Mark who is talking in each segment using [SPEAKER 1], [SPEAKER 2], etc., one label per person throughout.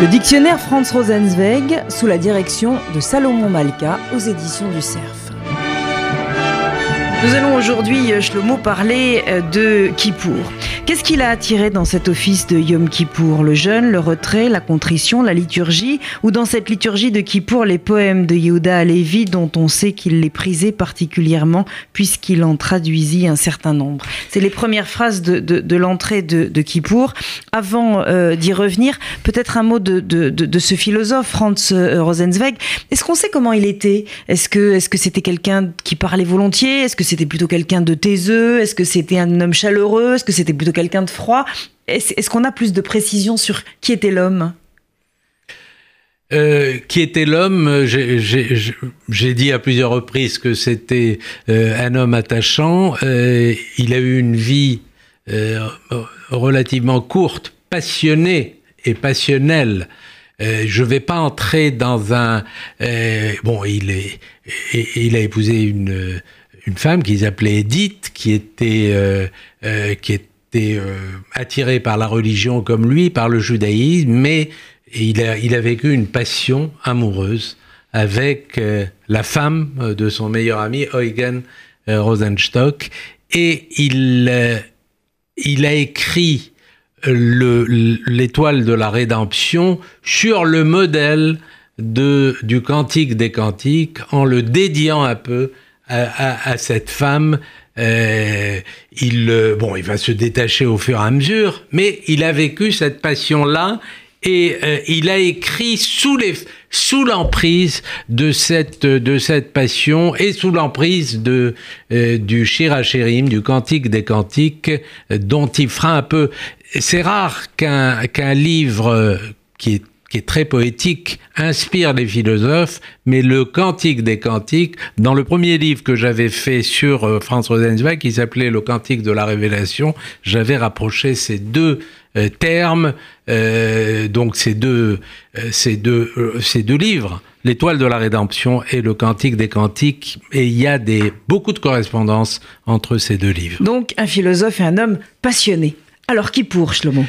[SPEAKER 1] Le dictionnaire Franz Rosenzweig sous la direction de Salomon Malka aux éditions du Cerf. Nous allons aujourd'hui, euh, Shlomo, parler euh, de Kippour. Qu'est-ce qu'il a attiré dans cet office de Yom Kippour? Le jeûne, le retrait, la contrition, la liturgie? Ou dans cette liturgie de Kippour, les poèmes de Yehuda Alevi dont on sait qu'il les prisait particulièrement puisqu'il en traduisit un certain nombre? C'est les premières phrases de, de, l'entrée de, de, Kippour. Avant euh, d'y revenir, peut-être un mot de, de, ce philosophe, Franz Rosenzweig. Est-ce qu'on sait comment il était? Est-ce que est-ce que c'était quelqu'un qui parlait volontiers? Est-ce que c'était plutôt quelqu'un de taiseux? Est-ce que c'était un homme chaleureux? Est-ce que c'était plutôt quelqu'un de froid Est-ce qu'on a plus de précision sur qui était l'homme?
[SPEAKER 2] Euh, qui était l'homme J'ai dit à plusieurs reprises que c'était euh, un homme attachant. Euh, il a eu une vie relativement courte, passionnée et passionnelle. je ne vais pas entrer dans un... bon, il, est, il a épousé une femme qu'ils appelaient Edith, qui était euh, attirée par la religion comme lui, par le judaïsme, mais il a, vécu une passion amoureuse avec la femme de son meilleur ami, Eugen Rosenstock, et il, il a écrit l'étoile de la rédemption sur le modèle de, du Cantique des Cantiques, en le dédiant un peu à, cette femme. Euh, il, euh, bon, il va se détacher au fur et à mesure, mais il a vécu cette passion-là et euh, il a écrit sous les sous l'emprise de cette de cette passion et sous l'emprise de du Shirachirim, du Cantique des Cantiques, dont il fera un peu. C'est rare qu'un qu'un livre qui est qui est très poétique, inspire les philosophes, mais le Cantique des Cantiques, dans le premier livre que j'avais fait sur euh, Franz Rosenzweig, qui s'appelait Le Cantique de la Révélation, j'avais rapproché ces deux euh, termes, euh, donc ces deux, ces deux, ces deux livres, L'étoile de la rédemption et le Cantique des Cantiques, et il y a des, beaucoup de correspondances entre ces deux livres.
[SPEAKER 1] Donc un philosophe et un homme passionné. Alors qui pour Shlomo?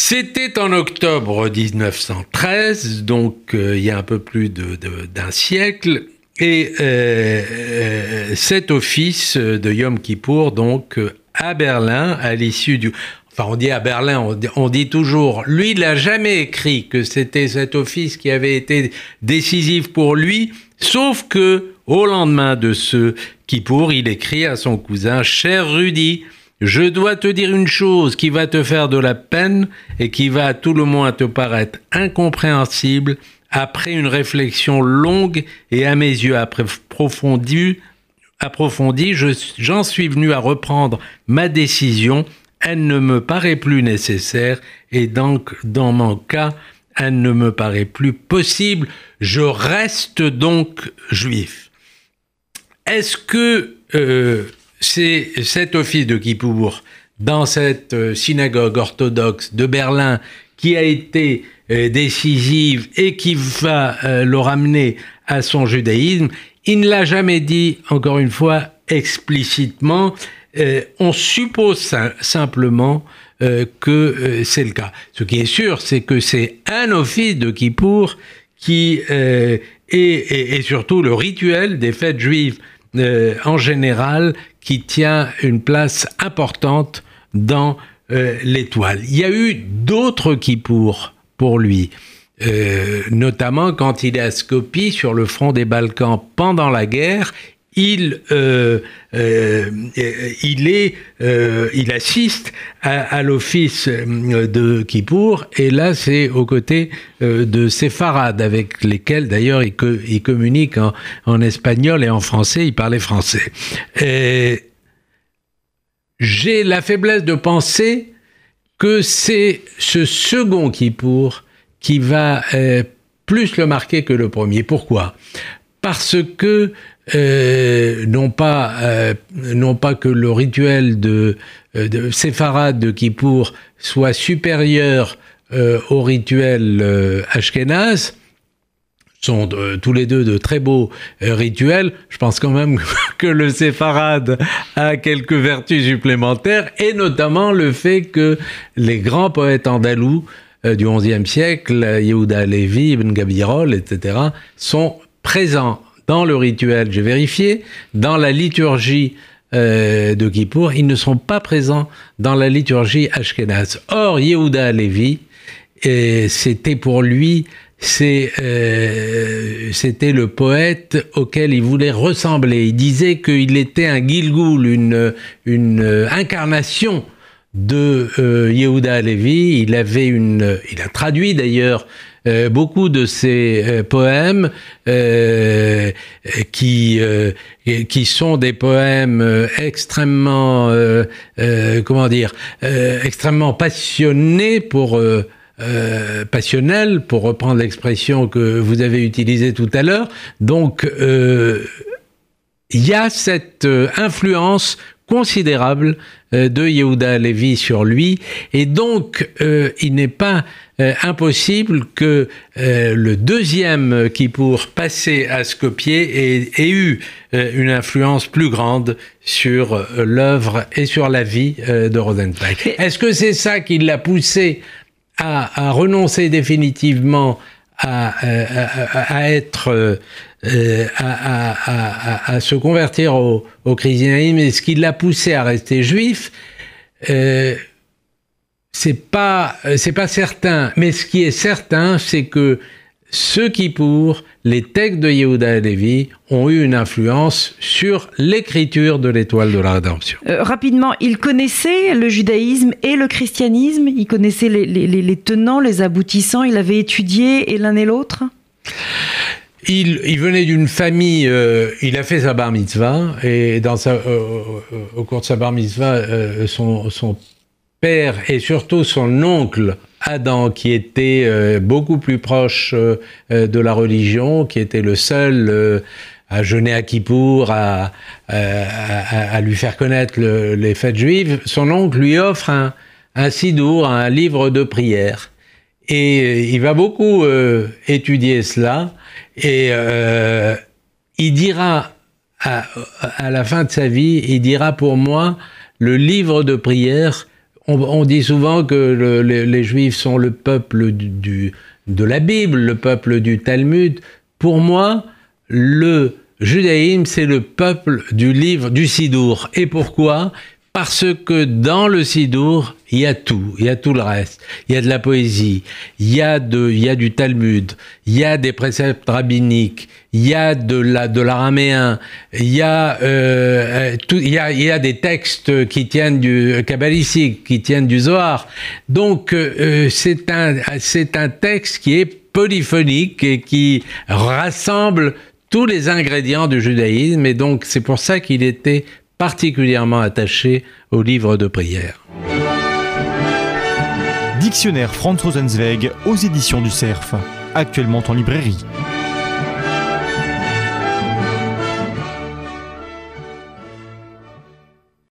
[SPEAKER 2] C'était en octobre 1913, donc euh, il y a un peu plus d'un siècle, et euh, euh, cet office de Yom Kippour, donc à Berlin, à l'issue du... Enfin, on dit à Berlin, on dit, toujours, lui, il n'a jamais écrit que c'était cet office qui avait été décisif pour lui, sauf que au lendemain de ce Kippour, il écrit à son cousin, cher Rudy, je dois te dire une chose qui va te faire de la peine et qui va tout le moins te paraître incompréhensible après une réflexion longue et à mes yeux approfondie, approfondie j'en suis venu à reprendre ma décision. Elle ne me paraît plus nécessaire et donc, dans mon cas, elle ne me paraît plus possible. Je reste donc juif. Est-ce que euh, c'est cet office de Kippour dans cette euh, synagogue orthodoxe de Berlin qui a été euh, décisive et qui va euh, le ramener à son judaïsme. Il ne l'a jamais dit, encore une fois, explicitement. on suppose simplement que c'est le cas. Ce qui est sûr, c'est que c'est un office de Kippour qui est, et, surtout le rituel des fêtes juives en général qui tient une place importante dans euh, l'étoile. Il y a eu d'autres Kippour pour lui. Euh, notamment quand il est à Skopje sur le front des Balkans pendant la guerre, il, euh, il, est, il assiste à, l'office de Kippour, et là c'est aux côtés de séfarades avec lesquels d'ailleurs il, il, communique en, en, espagnol et en français, il parlait français j'ai la faiblesse de penser que c'est ce second Kippour qui va euh, plus le marquer que le premier. Pourquoi? Parce que euh, non, pas, euh, non pas que le rituel de, de séfarade de Kippour soit supérieur au rituel ashkénaze, sont tous les deux de très beaux euh, rituels. Je pense quand même que le séfarade a quelques vertus supplémentaires, et notamment le fait que les grands poètes andalous du XIe siècle, Yehuda Levi, Ibn Gabirol, etc., sont présents dans le rituel, j'ai vérifié, dans la liturgie de Kippour, ils ne sont pas présents dans la liturgie ashkénaze. Or, Yehuda Levi, c'était pour lui euh, c'était le poète auquel il voulait ressembler. Il disait qu'il était un Gilgoul, une, une incarnation de euh, Yehuda Alevi. Il avait une, il a traduit d'ailleurs euh, beaucoup de ses euh, poèmes qui qui sont des poèmes extrêmement comment dire extrêmement passionnés pour euh, passionnel, pour reprendre l'expression que vous avez utilisée tout à l'heure. Donc, euh, il y a cette euh, influence considérable de Yehuda Levi sur lui, et donc il n'est pas impossible que le deuxième qui pour passer à Skopje ait, ait eu une influence plus grande sur l'œuvre et sur la vie de Rosenzweig. Est-ce que c'est ça qui l'a poussé à, renoncer définitivement à, à, être euh, à, se convertir au, au christianisme et ce qui l'a poussé à rester juif, euh, c'est pas c'est pas certain. Mais ce qui est certain, c'est que ceux qui pour les textes de Yehuda Levi ont eu une influence sur l'écriture de l'étoile de la rédemption.
[SPEAKER 1] Euh, rapidement, il connaissait le judaïsme et le christianisme, il connaissait les, tenants, les aboutissants, il avait étudié et l'un et l'autre?
[SPEAKER 2] Il, venait d'une famille, euh, il a fait sa bar mitzvah, et dans sa, euh, au cours de sa bar mitzvah, son, son père et surtout son oncle Adam, qui était euh, beaucoup plus proche euh, euh, de la religion, qui était le seul à jeûner à Kippour, à, à, lui faire connaître les fêtes juives, son oncle lui offre un, un sidour, un livre de prière. Et il va beaucoup étudier cela, et il dira, à, à la fin de sa vie, il dira pour moi, le livre de prière on, dit souvent que les, Juifs sont le peuple du, de la Bible, le peuple du Talmud. Pour moi, le judaïsme, c'est le peuple du livre du Sidour. Et pourquoi? Parce que dans le Sidour, il y a tout, il y a tout le reste. Il y a de la poésie, il y a, du Talmud, il y a des préceptes rabbiniques, il y a de la l'araméen, il y a euh, tout, il y a des textes qui tiennent du kabbalistique, qui tiennent du Zohar. Donc euh, c'est un un texte qui est polyphonique et qui rassemble tous les ingrédients du judaïsme et donc c'est pour ça qu'il était particulièrement attaché au livre de prière.
[SPEAKER 3] Dictionnaire Franz Rosenzweig aux éditions du CERF, actuellement en librairie.